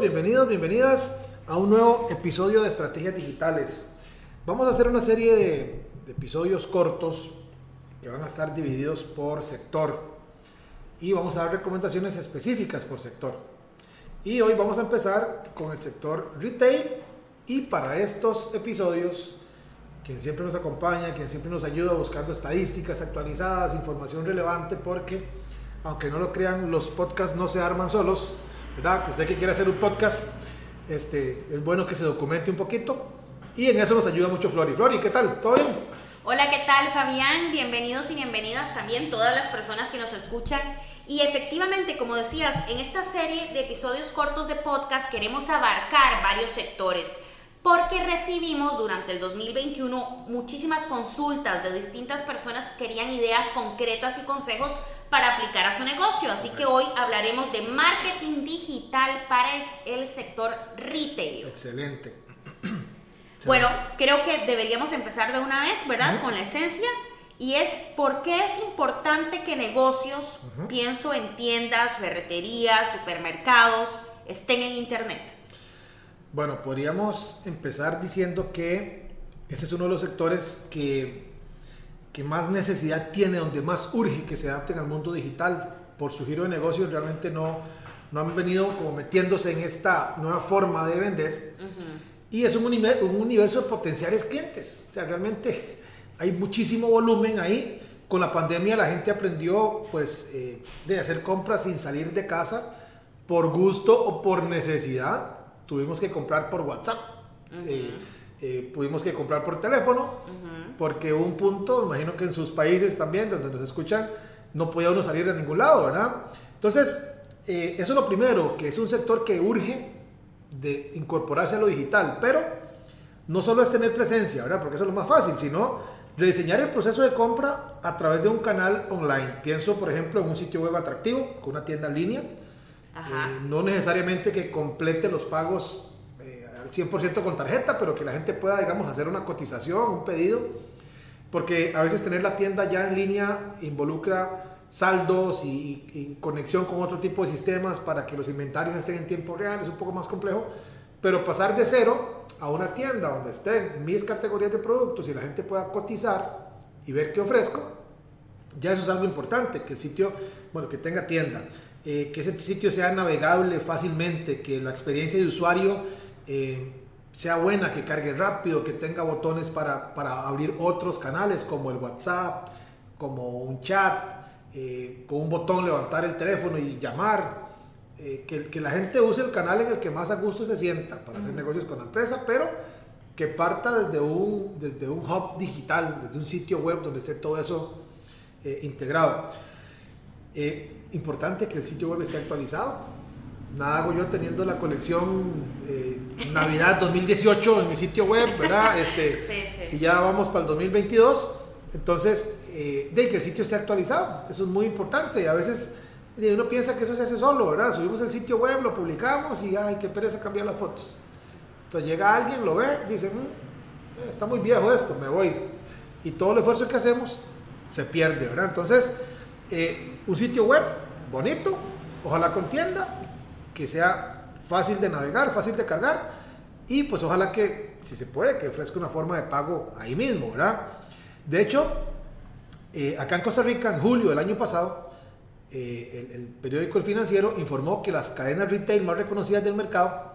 Bienvenidos, bienvenidas a un nuevo episodio de Estrategias Digitales. Vamos a hacer una serie de episodios cortos que van a estar divididos por sector y vamos a dar recomendaciones específicas por sector. Y hoy vamos a empezar con el sector retail y para estos episodios, quien siempre nos acompaña, quien siempre nos ayuda buscando estadísticas actualizadas, información relevante, porque aunque no lo crean, los podcasts no se arman solos, ¿verdad? Que usted que quiere hacer un podcast, este, es bueno que se documente un poquito y en eso nos ayuda mucho Flori. Flori, ¿qué tal? ¿Todo bien? Hola, ¿qué tal Fabián? Bienvenidos y bienvenidas también todas las personas que nos escuchan. Y efectivamente, como decías, en esta serie de episodios cortos de podcast queremos abarcar varios sectores porque recibimos durante el 2021 muchísimas consultas de distintas personas que querían ideas concretas y consejos para aplicar a su negocio. Así que hoy hablaremos de marketing digital para el, sector retail. Excelente. Bueno, creo que deberíamos empezar de una vez, ¿verdad? Con la esencia. Y es por qué es importante que negocios, pienso en tiendas, ferreterías, supermercados, estén en Internet. Bueno, podríamos empezar diciendo que ese es uno de los sectores que, que más necesidad tiene, donde más urge que se adapten al mundo digital. Por su giro de negocios realmente no, no han venido como metiéndose en esta nueva forma de vender. Y es un, un universo de potenciales clientes. O sea, realmente hay muchísimo volumen ahí. Con la pandemia la gente aprendió pues eh, de hacer compras sin salir de casa por gusto o por necesidad tuvimos que comprar por WhatsApp. Eh, eh, pudimos que comprar por teléfono, porque un punto, imagino que en sus países también, donde nos escuchan, no podía uno salir a ningún lado, ¿verdad? Entonces, eh, eso es lo primero, que es un sector que urge de incorporarse a lo digital, pero no solo es tener presencia, ¿verdad? Porque eso es lo más fácil, sino rediseñar el proceso de compra a través de un canal online. Pienso, por ejemplo, en un sitio web atractivo, con una tienda en línea, eh, no necesariamente que complete los pagos eh, al 100% con tarjeta, pero que la gente pueda, digamos, hacer una cotización, un pedido, porque a veces tener la tienda ya en línea involucra saldos y, conexión con otro tipo de sistemas para que los inventarios estén en tiempo real, es un poco más complejo, pero pasar de cero a una tienda donde estén mis categorías de productos y la gente pueda cotizar y ver qué ofrezco, ya eso es algo importante, que el sitio, bueno, que tenga tienda. Eh, que ese sitio sea navegable fácilmente, que la experiencia de usuario eh, sea buena, que cargue rápido, que tenga botones para, para, abrir otros canales como el WhatsApp, como un chat, eh, con un botón levantar el teléfono y llamar. Que, que, la gente use el canal en el que más a gusto se sienta para hacer negocios con la empresa, pero que parta desde un, desde un hub digital, desde un sitio web donde esté todo eso integrado. Eh, importante que el sitio web esté actualizado. Nada hago yo teniendo la colección eh, Navidad 2018 en mi sitio web, ¿verdad? Este, Si ya vamos para el 2022, entonces, eh, de que el sitio esté actualizado. Eso es muy importante. A veces uno piensa que eso se hace solo, ¿verdad? Subimos el sitio web, lo publicamos y, ay, qué pereza cambiar las fotos. Entonces llega alguien, lo ve, dice, mm, está muy viejo esto, me voy. Y todo el esfuerzo que hacemos se pierde, ¿verdad? Entonces, eh, un sitio web bonito, ojalá con tienda, que sea fácil de navegar, fácil de cargar y pues ojalá que, si se puede, que ofrezca una forma de pago ahí mismo, ¿verdad? De hecho, eh, acá en Costa Rica, en julio del año pasado, eh, el, periódico El Financiero informó que las cadenas retail más reconocidas del mercado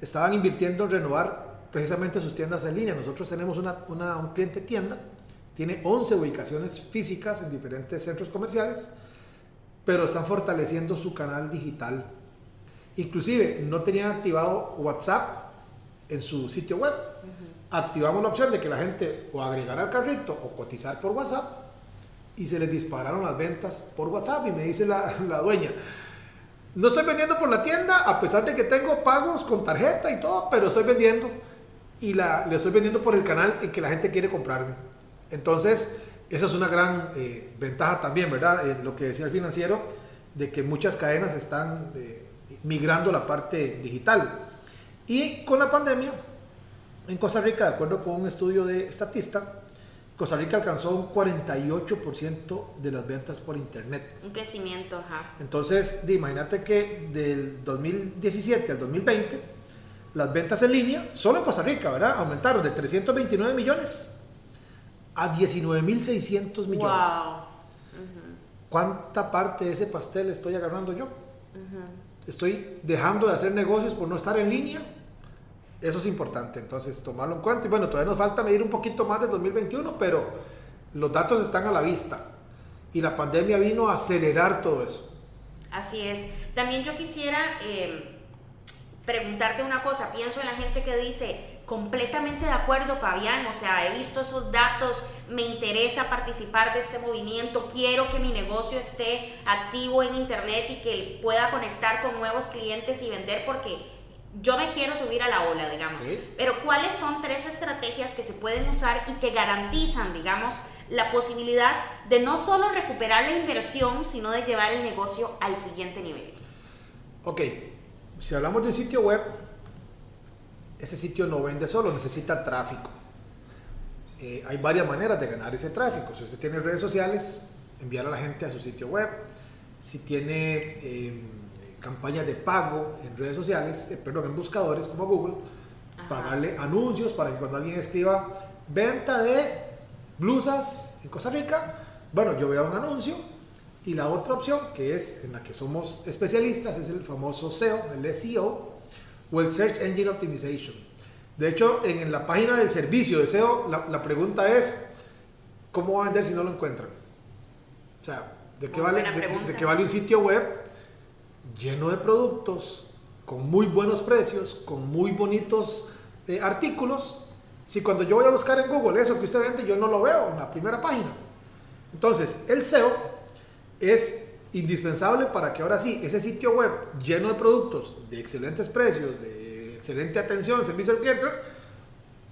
estaban invirtiendo en renovar precisamente sus tiendas en línea. Nosotros tenemos una, un cliente tienda, tiene 11 ubicaciones físicas en diferentes centros comerciales pero están fortaleciendo su canal digital. Inclusive no tenían activado WhatsApp en su sitio web. Activamos la opción de que la gente o agregara al carrito o cotizar por WhatsApp y se les dispararon las ventas por WhatsApp y me dice la, la dueña, no estoy vendiendo por la tienda a pesar de que tengo pagos con tarjeta y todo, pero estoy vendiendo y la, le estoy vendiendo por el canal en que la gente quiere comprarme. Entonces, esa es una gran eh, ventaja también, ¿verdad? Eh, lo que decía el financiero, de que muchas cadenas están eh, migrando a la parte digital. Y con la pandemia, en Costa Rica, de acuerdo con un estudio de Estatista, Costa Rica alcanzó un 48% de las ventas por internet. Un crecimiento, ajá. Entonces, imagínate que del 2017 al 2020, las ventas en línea, solo en Costa Rica, ¿verdad? Aumentaron de 329 millones a 19.600 millones. Wow. ¿Cuánta parte de ese pastel estoy agarrando yo? Estoy dejando de hacer negocios por no estar en línea. Eso es importante, entonces tomarlo en cuenta. Y bueno, todavía nos falta medir un poquito más del 2021, pero los datos están a la vista. Y la pandemia vino a acelerar todo eso. Así es. También yo quisiera eh, preguntarte una cosa. Pienso en la gente que dice, completamente de acuerdo, Fabián. O sea, he visto esos datos, me interesa participar de este movimiento, quiero que mi negocio esté activo en Internet y que pueda conectar con nuevos clientes y vender porque yo me quiero subir a la ola, digamos. Pero ¿cuáles son tres estrategias que se pueden usar y que garantizan, digamos, la posibilidad de no solo recuperar la inversión, sino de llevar el negocio al siguiente nivel? Ok, si hablamos de un sitio web, ese sitio no vende solo, necesita tráfico. Eh, hay varias maneras de ganar ese tráfico. Si usted tiene redes sociales, enviar a la gente a su sitio web. Si tiene eh, campañas de pago en redes sociales, eh, perdón, en buscadores como Google, pagarle anuncios para que cuando alguien escriba venta de blusas en Costa Rica, bueno, yo veo un anuncio. Y la otra opción, que es en la que somos especialistas, es el famoso SEO, el SEO, o el Search Engine Optimization. De hecho, en la página del servicio de SEO, la, pregunta es, ¿cómo va a vender si no lo encuentran? O sea, ¿de qué, vale, de, qué vale un sitio web lleno de productos, con muy buenos precios, con muy bonitos eh, artículos, si cuando yo voy a buscar en Google eso que usted vende, yo no lo veo en la primera página? Entonces, el SEO es indispensable para que ahora sí, ese sitio web lleno de productos de excelentes precios, de excelente atención, servicio al cliente,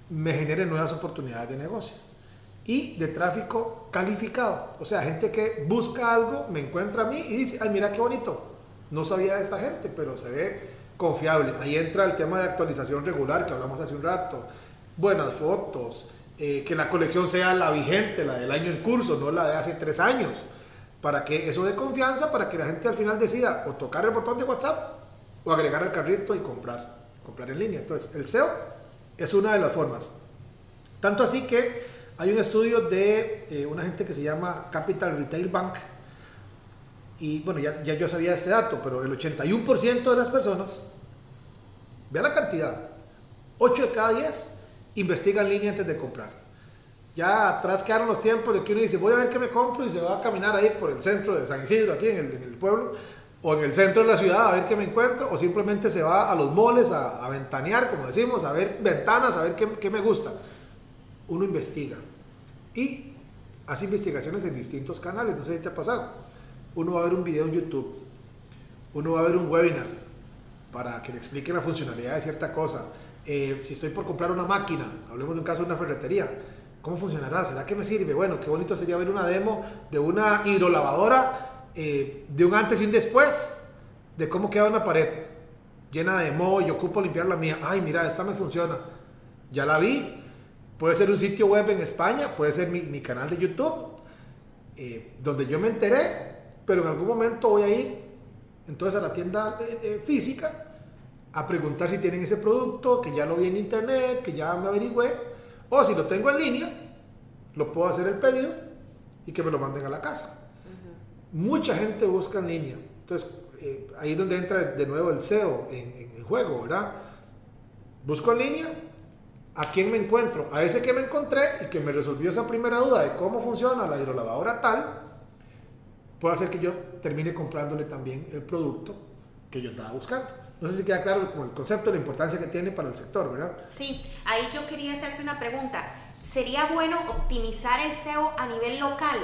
me genere nuevas oportunidades de negocio y de tráfico calificado. O sea, gente que busca algo, me encuentra a mí y dice, ay, mira qué bonito, no sabía de esta gente, pero se ve confiable. Ahí entra el tema de actualización regular que hablamos hace un rato, buenas fotos, eh, que la colección sea la vigente, la del año en curso, no la de hace tres años para que eso dé confianza, para que la gente al final decida o tocar el botón de WhatsApp o agregar el carrito y comprar, comprar en línea. Entonces, el SEO es una de las formas. Tanto así que hay un estudio de eh, una gente que se llama Capital Retail Bank, y bueno, ya, yo sabía este dato, pero el 81% de las personas, vea la cantidad, 8 de cada 10 investigan en línea antes de comprar. Ya atrás quedaron los tiempos de que uno dice, voy a ver qué me compro y se va a caminar ahí por el centro de San Isidro, aquí en el, pueblo, o en el centro de la ciudad a ver qué me encuentro, o simplemente se va a los moles a, ventanear, como decimos, a ver ventanas, a ver qué, qué me gusta. Uno investiga y hace investigaciones en distintos canales, no sé si te ha pasado. Uno va a ver un video en YouTube, uno va a ver un webinar para que le explique la funcionalidad de cierta cosa. Eh, si estoy por comprar una máquina, hablemos de un caso de una ferretería, ¿Cómo funcionará? ¿Será que me sirve? Bueno, qué bonito sería ver una demo de una hidrolavadora eh, de un antes y un después de cómo queda una pared llena de moho y ocupo limpiar la mía. Ay, mira, esta me funciona. Ya la vi. Puede ser un sitio web en España, puede ser mi, canal de YouTube, eh, donde yo me enteré, pero en algún momento voy a ir entonces a la tienda eh, física a preguntar si tienen ese producto, que ya lo vi en internet, que ya me averigüé o si lo tengo en línea, lo puedo hacer el pedido y que me lo manden a la casa. Mucha gente busca en línea. Entonces, eh, ahí es donde entra de nuevo el SEO en, juego, ¿verdad? Busco en línea, ¿a quién me encuentro? A ese que me encontré y que me resolvió esa primera duda de cómo funciona la hidrolavadora tal, puede hacer que yo termine comprándole también el producto que yo estaba buscando. No sé si queda claro el concepto, la importancia que tiene para el sector, ¿verdad? Sí, ahí yo quería hacerte una pregunta. ¿Sería bueno optimizar el SEO a nivel local?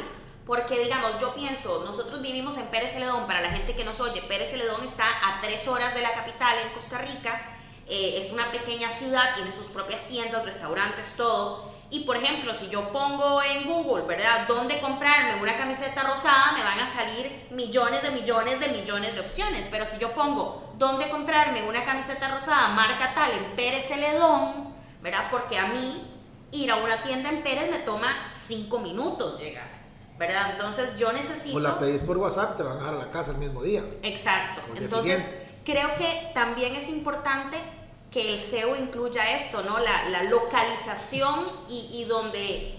Porque, digamos, yo pienso, nosotros vivimos en Pérez Celedón, para la gente que nos oye, Pérez Celedón está a tres horas de la capital en Costa Rica, eh, es una pequeña ciudad, tiene sus propias tiendas, restaurantes, todo. Y por ejemplo, si yo pongo en Google, ¿verdad?, dónde comprarme una camiseta rosada, me van a salir millones de millones de millones de opciones. Pero si yo pongo dónde comprarme una camiseta rosada, marca tal, en Pérez Celedón, ¿verdad? Porque a mí ir a una tienda en Pérez me toma cinco minutos llegar. ¿verdad? Entonces yo necesito... O la pedís por WhatsApp, te van a dejar a la casa el mismo día. Exacto. Entonces creo que también es importante que el SEO incluya esto, ¿no? La, localización y, donde,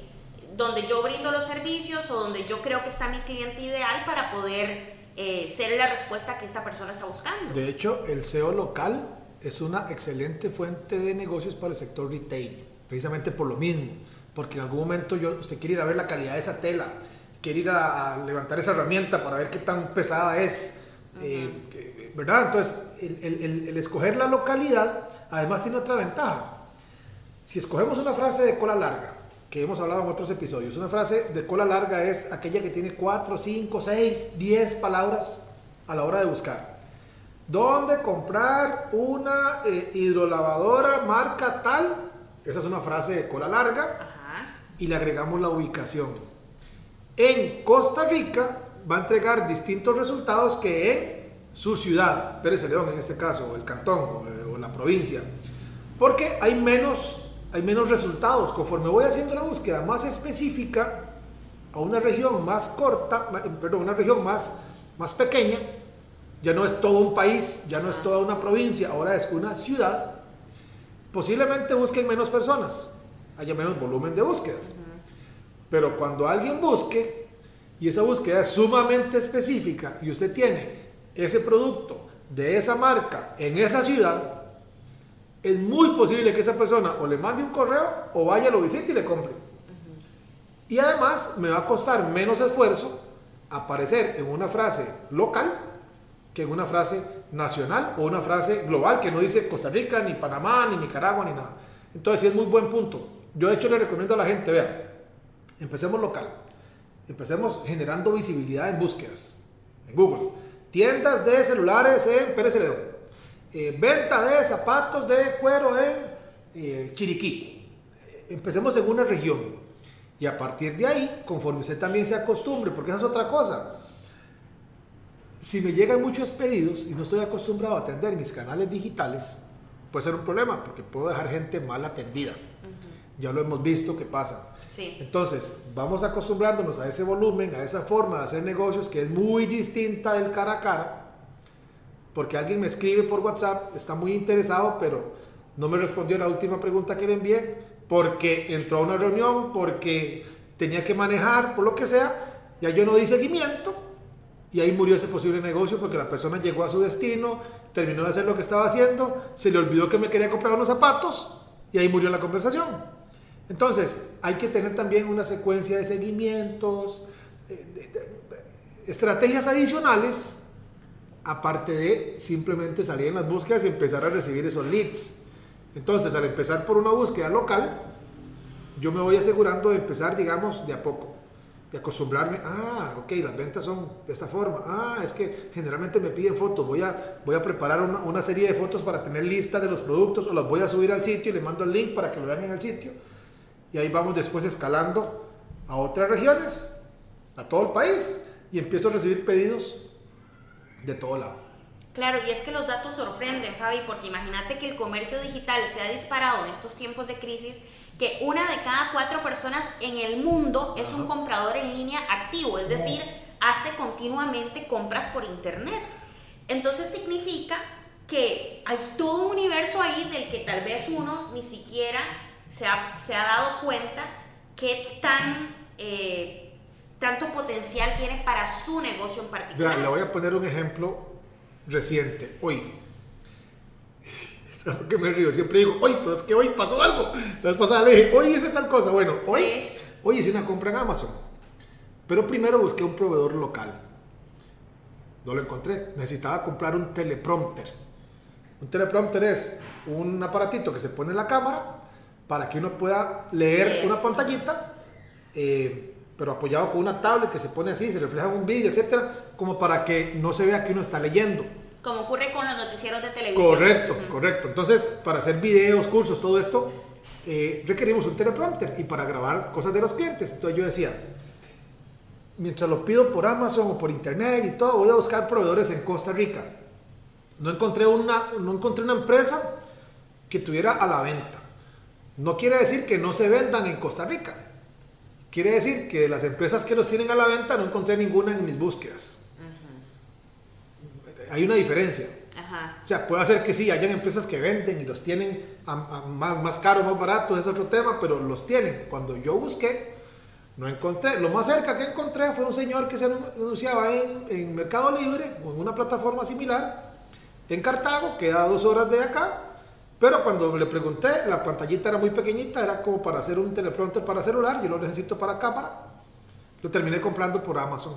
donde yo brindo los servicios o donde yo creo que está mi cliente ideal para poder eh, ser la respuesta que esta persona está buscando. De hecho, el SEO local es una excelente fuente de negocios para el sector retail, precisamente por lo mismo, porque en algún momento yo, usted quiere ir a ver la calidad de esa tela, quiere ir a, levantar esa herramienta para ver qué tan pesada es, eh, ¿verdad? Entonces, el, escoger la localidad además tiene otra ventaja. Si escogemos una frase de cola larga, que hemos hablado en otros episodios, una frase de cola larga es aquella que tiene 4, 5, 6, 10 palabras a la hora de buscar. ¿Dónde comprar una eh, hidrolavadora marca tal? Esa es una frase de cola larga. Y le agregamos la ubicación en Costa Rica va a entregar distintos resultados que en su ciudad, Pérez León en este caso, o el cantón o, la provincia, porque hay menos, hay menos resultados. Conforme voy haciendo una búsqueda más específica a una región más corta, perdón, una región más, más pequeña, ya no es todo un país, ya no es toda una provincia, ahora es una ciudad, posiblemente busquen menos personas, haya menos volumen de búsquedas. Pero cuando alguien busque, y esa búsqueda es sumamente específica, y usted tiene ese producto de esa marca en esa ciudad, es muy posible que esa persona o le mande un correo o vaya, lo visite y le compre. Y además me va a costar menos esfuerzo aparecer en una frase local que en una frase nacional o una frase global que no dice Costa Rica, ni Panamá, ni Nicaragua, ni nada. Entonces sí es muy buen punto. Yo de hecho le recomiendo a la gente, vea, Empecemos local. Empecemos generando visibilidad en búsquedas. En Google. Tiendas de celulares en Pérez Celedón. Eh, venta de zapatos de cuero en eh, Chiriquí. Empecemos en una región. Y a partir de ahí, conforme usted también se acostumbre, porque esa es otra cosa. Si me llegan muchos pedidos y no estoy acostumbrado a atender mis canales digitales, puede ser un problema, porque puedo dejar gente mal atendida. Ya lo hemos visto que pasa. Entonces, vamos acostumbrándonos a ese volumen, a esa forma de hacer negocios que es muy distinta del cara a cara, porque alguien me escribe por WhatsApp, está muy interesado, pero no me respondió la última pregunta que le envié, porque entró a una reunión, porque tenía que manejar, por lo que sea, ya yo no di seguimiento y ahí murió ese posible negocio porque la persona llegó a su destino, terminó de hacer lo que estaba haciendo, se le olvidó que me quería comprar unos zapatos y ahí murió la conversación. Entonces, hay que tener también una secuencia de seguimientos, estrategias adicionales, aparte de simplemente salir en las búsquedas y empezar a recibir esos leads. Entonces, al empezar por una búsqueda local, yo me voy asegurando de empezar, digamos, de a poco, de acostumbrarme, ah, ok, las ventas son de esta forma, ah, es que generalmente me piden fotos, voy a, voy a preparar una, una serie de fotos para tener lista de los productos o las voy a subir al sitio y le mando el link para que lo vean en el sitio y ahí vamos después escalando a otras regiones, a todo el país y empiezo a recibir pedidos de todo lado. Claro, y es que los datos sorprenden, Fabi, porque imagínate que el comercio digital se ha disparado en estos tiempos de crisis, que una de cada cuatro personas en el mundo es un comprador en línea activo, es decir, hace continuamente compras por internet. Entonces significa que hay todo un universo ahí del que tal vez uno ni siquiera se ha, dado cuenta qué tan, eh, tanto potencial tiene para su negocio en particular. le voy a poner un ejemplo reciente. Hoy, que me río, siempre digo, hoy, pero es que hoy pasó algo. La vez pasada le dije, hoy hice tal cosa. Bueno, hoy, hoy hice una compra en Amazon. Pero primero busqué un proveedor local. No lo encontré. Necesitaba comprar un teleprompter. Un teleprompter es un aparatito que se pone en la cámara para que uno pueda leer una pantallita, eh, pero apoyado con una tablet que se pone así, se refleja en un vídeo, etcétera, como para que no se vea que uno está leyendo. Como ocurre con los noticieros de televisión. Correcto, correcto. Entonces, para hacer videos, cursos, todo esto, eh, requerimos un teleprompter y para grabar cosas de los clientes. Entonces yo decía, mientras lo pido por Amazon o por internet y todo, voy a buscar proveedores en Costa Rica. No encontré una, no encontré una empresa que tuviera a la venta. No quiere decir que no se vendan en Costa Rica. Quiere decir que de las empresas que los tienen a la venta no encontré ninguna en mis búsquedas. Hay una diferencia. O sea, puede ser que sí, hayan empresas que venden y los tienen más, más caro, más barato, es otro tema, pero los tienen. Cuando yo busqué, no encontré. Lo más cerca que encontré fue un señor que se anunciaba en, en Mercado Libre o en una plataforma similar en Cartago, queda a dos horas de acá. Pero cuando le pregunté, la pantallita era muy pequeñita, era como para hacer un teleprompter para celular, yo lo necesito para cámara. Lo terminé comprando por Amazon.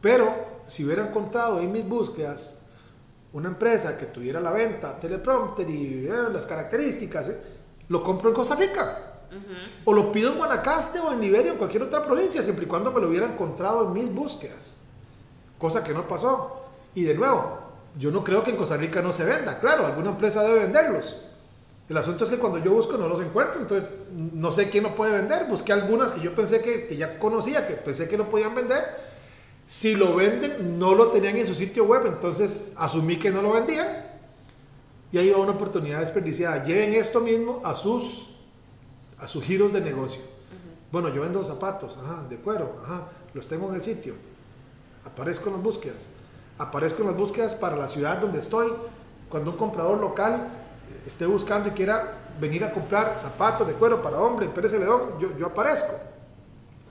Pero si hubiera encontrado en mis búsquedas una empresa que tuviera la venta, teleprompter y eh, las características, eh, lo compro en Costa Rica. O lo pido en Guanacaste o en Liberia o en cualquier otra provincia, siempre y cuando me lo hubiera encontrado en mis búsquedas. Cosa que no pasó. Y de nuevo, yo no creo que en Costa Rica no se venda. Claro, alguna empresa debe venderlos. El asunto es que cuando yo busco no los encuentro, entonces no sé quién lo puede vender. Busqué algunas que yo pensé que, que ya conocía, que pensé que no podían vender si lo venden, no lo tenían en su sitio web, entonces asumí que no lo vendían. Y ahí va una oportunidad desperdiciada. Lleven esto mismo a sus, a sus giros de negocio. Bueno, yo vendo zapatos, de cuero, los tengo en el sitio. Aparezco en las búsquedas. Aparezco en las búsquedas para la ciudad donde estoy. Cuando un comprador local esté buscando y quiera venir a comprar zapatos de cuero para hombre en Pérez Celedón, yo, yo aparezco.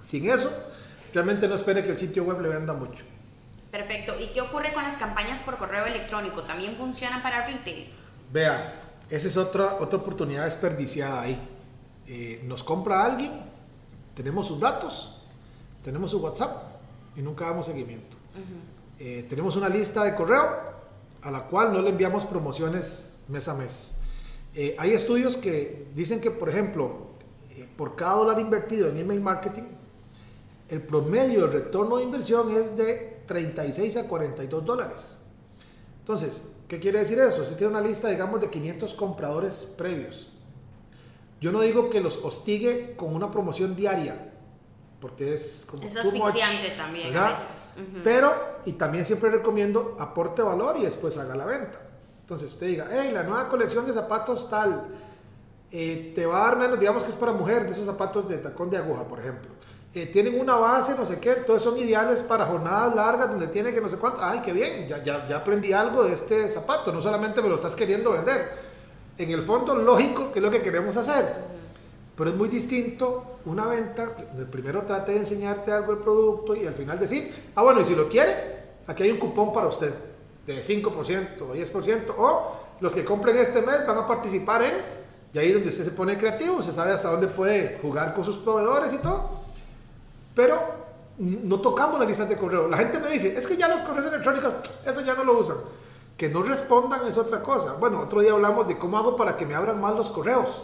Sin eso, realmente no espere que el sitio web le venda mucho. Perfecto. ¿Y qué ocurre con las campañas por correo electrónico? ¿También funcionan para retail? Vea, esa es otra, otra oportunidad desperdiciada ahí. Eh, nos compra alguien, tenemos sus datos, tenemos su WhatsApp y nunca damos seguimiento. Eh, tenemos una lista de correo a la cual no le enviamos promociones mes a mes. Eh, hay estudios que dicen que, por ejemplo, por cada dólar invertido en email marketing, el promedio de retorno de inversión es de 36 a 42 dólares. Entonces, ¿qué quiere decir eso? Si tiene una lista, digamos, de 500 compradores previos. Yo no digo que los hostigue con una promoción diaria, porque es como... Es asfixiante también a veces. Pero, y también siempre recomiendo aporte valor y después haga la venta. Entonces usted diga, hey, la nueva colección de zapatos tal, eh, te va a dar menos, digamos que es para mujer, de esos zapatos de tacón de aguja, por ejemplo eh, tienen una base, no sé qué, todos son ideales para jornadas largas donde tiene que no sé cuánto. Ay, qué bien, ya, ya, ya aprendí algo de este zapato, no solamente me lo estás queriendo vender. En el fondo, lógico que es lo que queremos hacer, pero es muy distinto una venta, que primero trate de enseñarte algo del producto y al final decir, ah, bueno, y si lo quiere, aquí hay un cupón para usted de 5% o 10%, o los que compren este mes van a participar en, y ahí es donde usted se pone creativo, se sabe hasta dónde puede jugar con sus proveedores y todo pero no tocamos la lista de correo. La gente me dice, es que ya los correos electrónicos, eso ya no lo usan. Que no respondan es otra cosa. Bueno, otro día hablamos de cómo hago para que me abran más los correos.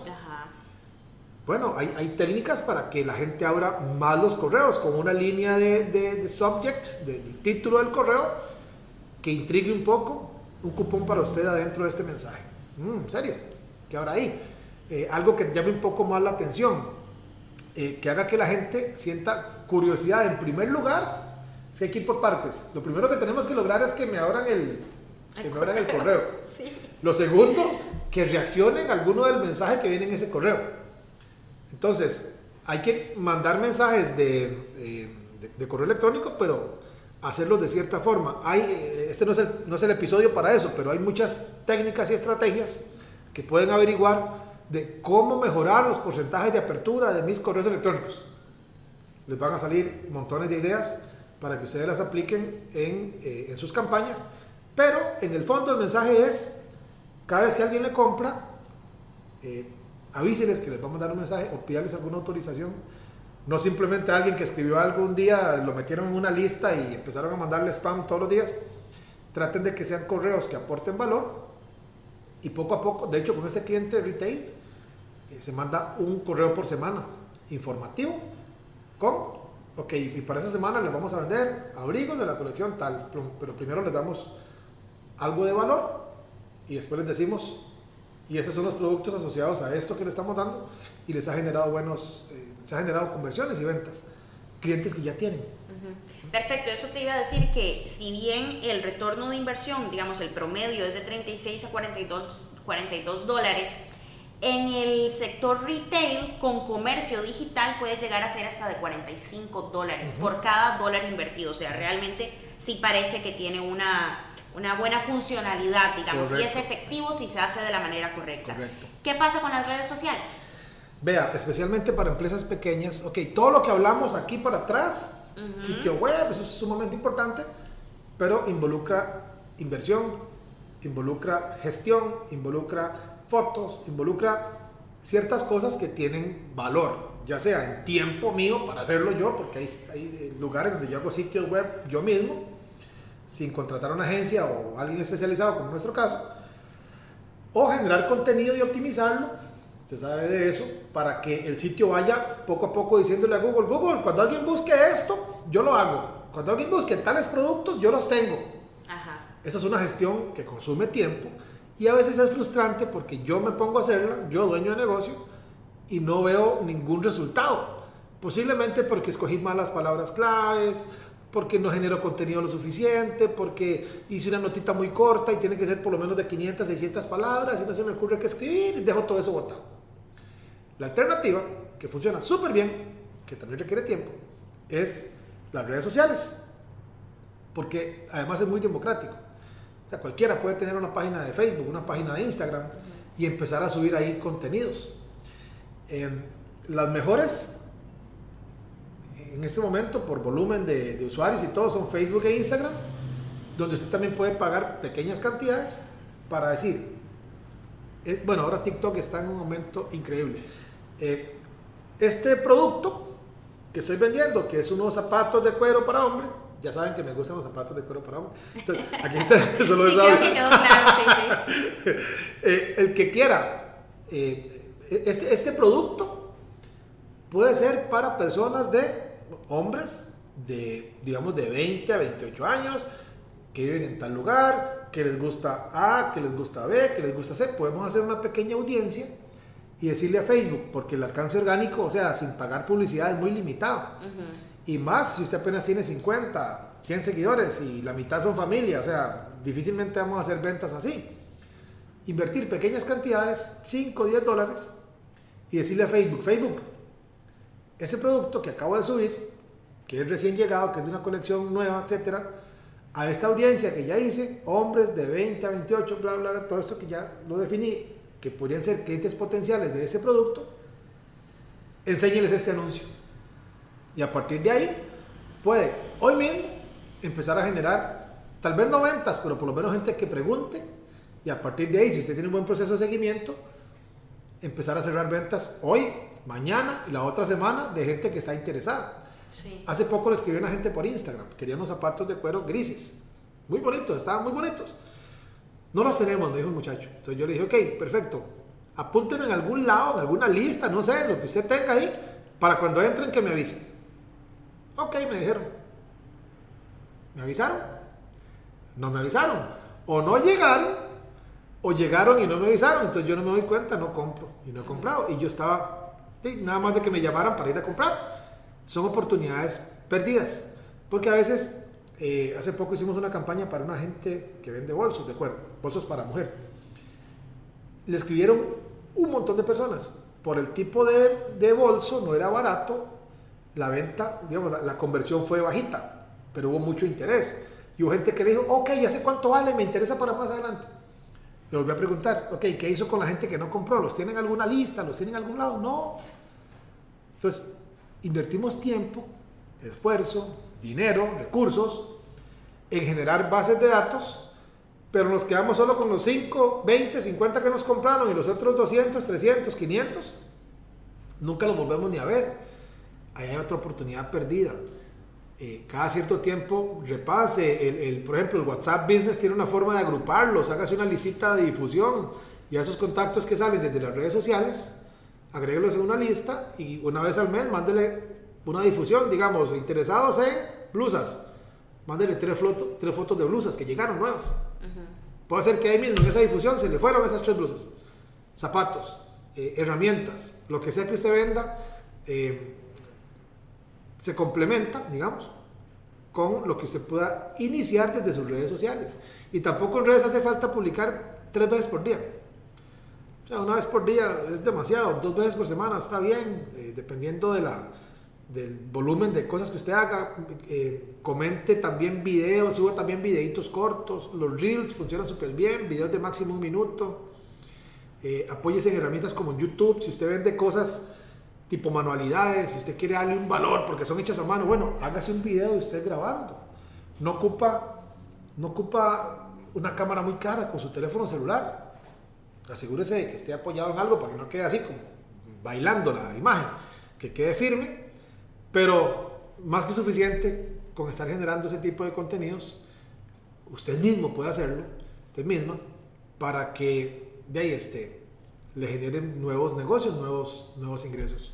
Bueno, hay, hay, técnicas para que la gente abra más los correos, con una línea de, de, subject, del título del correo, que intrigue un poco, un cupón para usted adentro de este mensaje. Mm, ¿En serio? ¿Qué habrá ahí? Eh, algo que llame un poco más la atención eh, que haga que la gente sienta curiosidad. En primer lugar, si hay que ir por partes. Lo primero que tenemos que lograr es que me abran el, que me abran el correo. Lo segundo, que reaccionen a alguno del mensaje que viene en ese correo. Entonces, hay que mandar mensajes eh, de, de, correo electrónico, pero hacerlos de cierta forma. Hay, eh, este no es, el, no es el episodio para eso, pero hay muchas técnicas y estrategias que pueden averiguar de cómo mejorar los porcentajes de apertura de mis correos electrónicos. Les van a salir montones de ideas para que ustedes las apliquen en, eh, sus campañas, pero en el fondo el mensaje es, cada vez que alguien le compra, eh, avíseles que les vamos a dar un mensaje o pídales alguna autorización. No simplemente alguien que escribió algo un día, lo metieron en una lista y empezaron a mandarle spam todos los días. Traten de que sean correos que aporten valor y poco a poco, de hecho con este cliente retail, eh, se manda un correo por semana informativo con, ok, y para esa semana les vamos a vender abrigos de la colección tal, pero primero les damos algo de valor y después les decimos, y esos son los productos asociados a esto que le estamos dando y les ha generado buenos, eh, se ha generado conversiones y ventas, clientes que ya tienen. Perfecto, eso te iba a decir que si bien el retorno de inversión, digamos el promedio es de 36 a 42, 42 dólares, en el sector retail con comercio digital puede llegar a ser hasta de 45 dólares por cada dólar invertido. O sea, realmente sí parece que tiene una, una buena funcionalidad, digamos, si es efectivo, si se hace de la manera correcta. ¿Qué pasa con las redes sociales? Vea, especialmente para empresas pequeñas, ok, todo lo que hablamos aquí para atrás, sitio web, eso es sumamente importante, pero involucra inversión, involucra gestión, involucra fotos, involucra ciertas cosas que tienen valor, ya sea en tiempo mío para hacerlo yo, porque hay, hay lugares donde yo hago sitios web yo mismo, sin contratar a una agencia o alguien especializado, como en nuestro caso, o generar contenido y optimizarlo, se sabe de eso, para que el sitio vaya poco a poco diciéndole a Google, Google, cuando alguien busque esto, yo lo hago. Cuando alguien busque tales productos, yo los tengo. Esa es una gestión que consume tiempo y a veces es frustrante porque yo me pongo a hacerla, yo dueño de negocio, y no veo ningún resultado. Posiblemente porque escogí malas palabras claves, porque no genero contenido lo suficiente, porque hice una notita muy corta y tiene que ser por lo menos de 500, 600 palabras y no se me ocurre qué escribir y dejo todo eso botado. La alternativa, que funciona súper bien, que también requiere tiempo, es las redes sociales, porque además es muy democrático. O sea, cualquiera puede tener una página de Facebook, una página de Instagram y empezar a subir ahí contenidos. Em, las mejores en este momento por volumen de, usuarios y todo son Facebook e Instagram, donde usted también puede pagar pequeñas cantidades para decir, eh, bueno, ahora TikTok está en un momento increíble. Eh, este producto que estoy vendiendo, que es unos zapatos de cuero para hombre, ya saben que me gustan los zapatos de cuero para hombre. Entonces, aquí está, solo sí, creo que quedó claro, sí, sí. Eh, el que quiera, eh, este, este producto puede ser para personas de hombres de, digamos, de 20 a 28 años, que viven en tal lugar, que les gusta A, que les gusta B, que les gusta C. Podemos hacer una pequeña audiencia y decirle a Facebook, porque el alcance orgánico, o sea, sin pagar publicidad es muy limitado. Y más si usted apenas tiene 50, 100 seguidores y la mitad son familia, o sea, difícilmente vamos a hacer ventas así. Invertir pequeñas cantidades, 5, 10 dólares, y decirle a Facebook, Facebook, este producto que acabo de subir, que es recién llegado, que es de una colección nueva, etcétera, a esta audiencia que ya hice, hombres de 20 a 28, bla, bla, bla, todo esto que ya lo definí, que podrían ser clientes potenciales de ese producto, enséñeles este anuncio y a partir de ahí puede hoy mismo empezar a generar, tal vez no ventas, pero por lo menos gente que pregunte. Y a partir de ahí, si usted tiene un buen proceso de seguimiento, empezar a cerrar ventas hoy, mañana y la otra semana de gente que está interesada. Hace poco le escribí a una gente por Instagram, querían unos zapatos de cuero grises, muy bonitos, estaban muy bonitos. No los tenemos, me dijo el muchacho. Entonces yo le dije, ok, perfecto, apúntenme en algún lado, en alguna lista, no sé, lo que usted tenga ahí, para cuando entren que me avisen. Ok, me dijeron. ¿Me avisaron? No me avisaron. O no llegaron, o llegaron y no me avisaron. Entonces yo no me doy cuenta, no compro. Y no he comprado. Y yo estaba, nada más de que me llamaran para ir a comprar. Son oportunidades perdidas. Porque a veces, eh, hace poco hicimos una campaña para una gente que vende bolsos de cuero, bolsos para mujer. Le escribieron un montón de personas. Por el tipo de, de bolso, no era barato, la venta, digamos, la, conversión fue bajita, pero hubo mucho interés. Y hubo gente que le dijo, ok, ya sé cuánto vale, me interesa para más adelante. Le volví a preguntar, ok, ¿qué hizo con la gente que no compró? ¿Los tienen en alguna lista? ¿Los tienen en algún lado? No. Entonces, invertimos tiempo, esfuerzo, dinero, recursos en generar bases de datos, pero nos quedamos solo con los 5, 20, 50 que nos compraron y los otros 200, 300, 500, nunca los volvemos ni a ver ahí hay otra oportunidad perdida. Eh, cada cierto tiempo repase, el, por ejemplo, el WhatsApp Business tiene una forma de agruparlos, hágase una listita de difusión y a esos contactos que salen desde las redes sociales, agréguelos en una lista y una vez al mes mándele una difusión, digamos, interesados en blusas. Mándenle tres, fotos, tres fotos de blusas que llegaron nuevas. Puede ser que ahí mismo en esa difusión se le fueron esas tres blusas. Zapatos, eh, herramientas, lo que sea que usted venda, eh, se complementa, digamos, con lo que usted pueda iniciar desde sus redes sociales. Y tampoco en redes hace falta publicar tres veces por día. O sea, una vez por día es demasiado, dos veces por semana está bien, eh, dependiendo de la, del volumen de cosas que usted haga. Eh, comente también videos, suba también videitos cortos. Los reels funcionan súper bien, videos de máximo un minuto. Eh, apóyese en herramientas como YouTube. Si usted vende cosas tipo manualidades, si usted quiere darle un valor porque son hechas a mano, bueno, hágase un video de usted grabando. No ocupa, no ocupa una cámara muy cara con su teléfono celular. Asegúrese de que esté apoyado en algo para que no quede así como bailando la imagen, que quede firme pero más que suficiente con estar generando ese tipo de contenidos, usted mismo puede hacerlo, usted misma, para que de ahí esté, le generen nuevos negocios, nuevos, nuevos ingresos.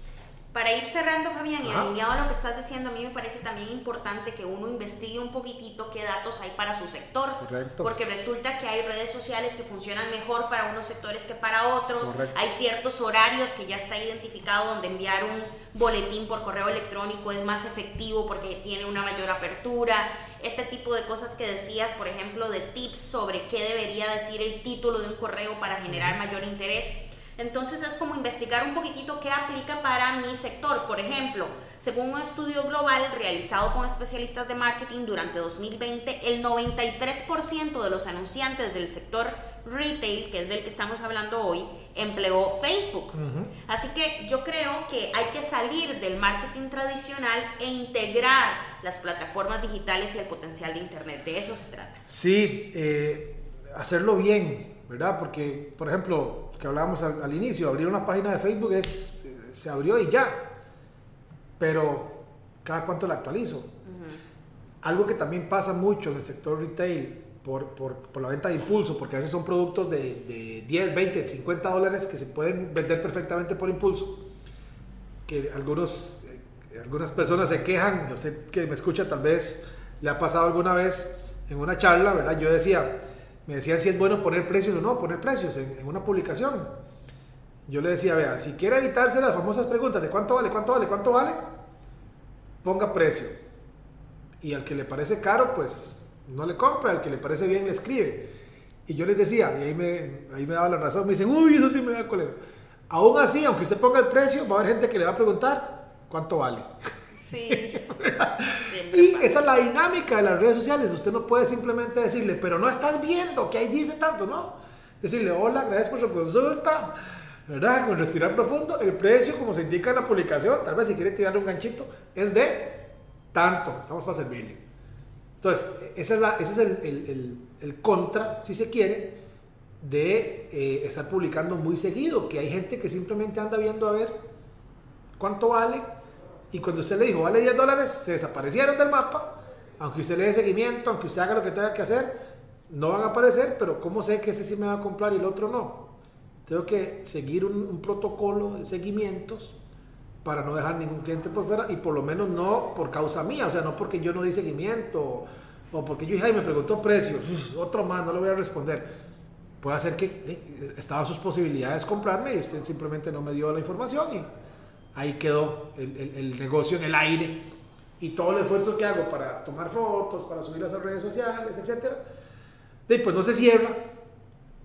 Para ir cerrando, Fabián, y alineado a lo que estás diciendo, a mí me parece también importante que uno investigue un poquitito qué datos hay para su sector. Correcto. Porque resulta que hay redes sociales que funcionan mejor para unos sectores que para otros. Hay ciertos horarios que ya está identificado donde enviar un boletín por correo electrónico es más efectivo porque tiene una mayor apertura. Este tipo de cosas que decías, por ejemplo, de tips sobre qué debería decir el título de un correo para generar mayor interés entonces es como investigar un poquitito qué aplica para mi sector. Por ejemplo, según un estudio global realizado con especialistas de marketing durante 2020, el 93% de los anunciantes del sector retail, que es del que estamos hablando hoy, empleó Facebook. Así que yo creo que hay que salir del marketing tradicional e integrar las plataformas digitales y el potencial de Internet. De eso se trata. Sí, eh, hacerlo bien, ¿verdad? Porque, por ejemplo, que hablábamos al, inicio, abrir una página de Facebook es, se abrió y ya, pero cada cuánto la actualizo. Algo que también pasa mucho en el sector retail por, por, por, la venta de impulso, porque a veces son productos de, de 10, 20, 50 dólares que se pueden vender perfectamente por impulso, que algunos, eh, algunas personas se quejan, yo sé que me escucha tal vez le ha pasado alguna vez en una charla, ¿verdad? Yo decía, me decían si es bueno poner precios o no, poner precios en, una publicación. Yo le decía, vea, si quiere evitarse las famosas preguntas de cuánto vale, cuánto vale, cuánto vale, ponga precio. Y al que le parece caro, pues no le compra, al que le parece bien le escribe. Y yo les decía, y ahí me, ahí me daba la razón, me dicen, uy, eso sí me da cólera. Aún así, aunque usted ponga el precio, va a haber gente que le va a preguntar cuánto vale. Sí. y esa es la dinámica de las redes sociales. Usted no puede simplemente decirle, pero no estás viendo que ahí dice tanto, ¿no? Decirle, hola, gracias por su consulta, ¿verdad? Con respirar profundo. El precio, como se indica en la publicación, tal vez si quiere tirarle un ganchito, es de tanto. Estamos para servirle. Entonces, esa es la, ese es el, el, el, contra, si se quiere, de eh, estar publicando muy seguido. Que hay gente que simplemente anda viendo a ver cuánto vale y cuando usted le dijo, vale 10 dólares, se desaparecieron del mapa. Aunque usted le dé seguimiento, aunque usted haga lo que tenga que hacer, no van a aparecer, pero ¿cómo sé que este sí me va a comprar y el otro no? Tengo que seguir un, protocolo de seguimientos para no dejar ningún cliente por fuera y por lo menos no por causa mía, o sea, no porque yo no di seguimiento o porque yo dije, ay, me preguntó precio, otro más, no lo voy a responder. Puede ser que estaban sus posibilidades comprarme y usted simplemente no me dio la información y ahí quedó el, negocio en el aire y todo el esfuerzo que hago para tomar fotos, para subirlas a redes sociales, etc. pues no se cierra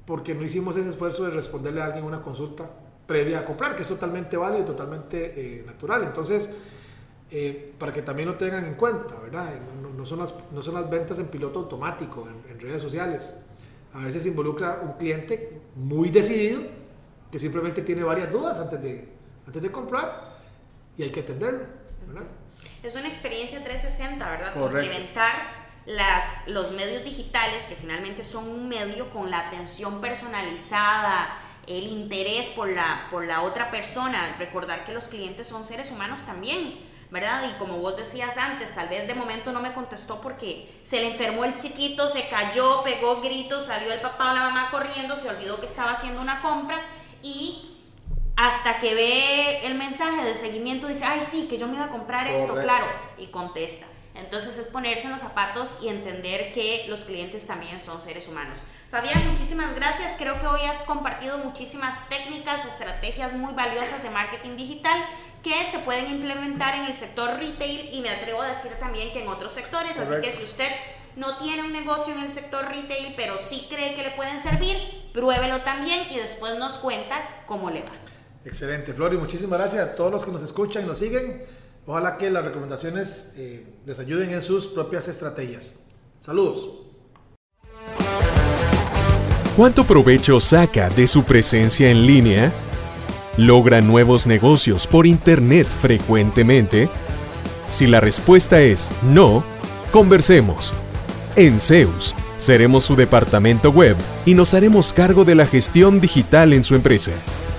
porque no hicimos ese esfuerzo de responderle a alguien una consulta previa a comprar, que es totalmente válido y totalmente eh, natural. Entonces, eh, para que también lo tengan en cuenta, ¿verdad? No, son, las, no son las ventas en piloto automático, en, en redes sociales. A veces involucra un cliente muy decidido que simplemente tiene varias dudas antes de, antes de comprar y hay que atenderlo. Es una experiencia 360, ¿verdad? Complementar las, los medios digitales, que finalmente son un medio con la atención personalizada, el interés por la, por la otra persona, recordar que los clientes son seres humanos también. ¿verdad? Y como vos decías antes, tal vez de momento no me contestó porque se le enfermó el chiquito, se cayó, pegó gritos, salió el papá o la mamá corriendo, se olvidó que estaba haciendo una compra y hasta que ve el mensaje de seguimiento, dice, ay, sí, que yo me iba a comprar esto, claro, y contesta. Entonces es ponerse en los zapatos y entender que los clientes también son seres humanos. Fabián, muchísimas gracias. Creo que hoy has compartido muchísimas técnicas, estrategias muy valiosas de marketing digital que se pueden implementar en el sector retail y me atrevo a decir también que en otros sectores. Así que si usted no tiene un negocio en el sector retail, pero sí cree que le pueden servir, pruébelo también y después nos cuenta cómo le va. Excelente, Flori. Muchísimas gracias a todos los que nos escuchan y nos siguen. Ojalá que las recomendaciones eh, les ayuden en sus propias estrategias. Saludos. ¿Cuánto provecho saca de su presencia en línea? ¿Logra nuevos negocios por Internet frecuentemente? Si la respuesta es no, conversemos. En Zeus, seremos su departamento web y nos haremos cargo de la gestión digital en su empresa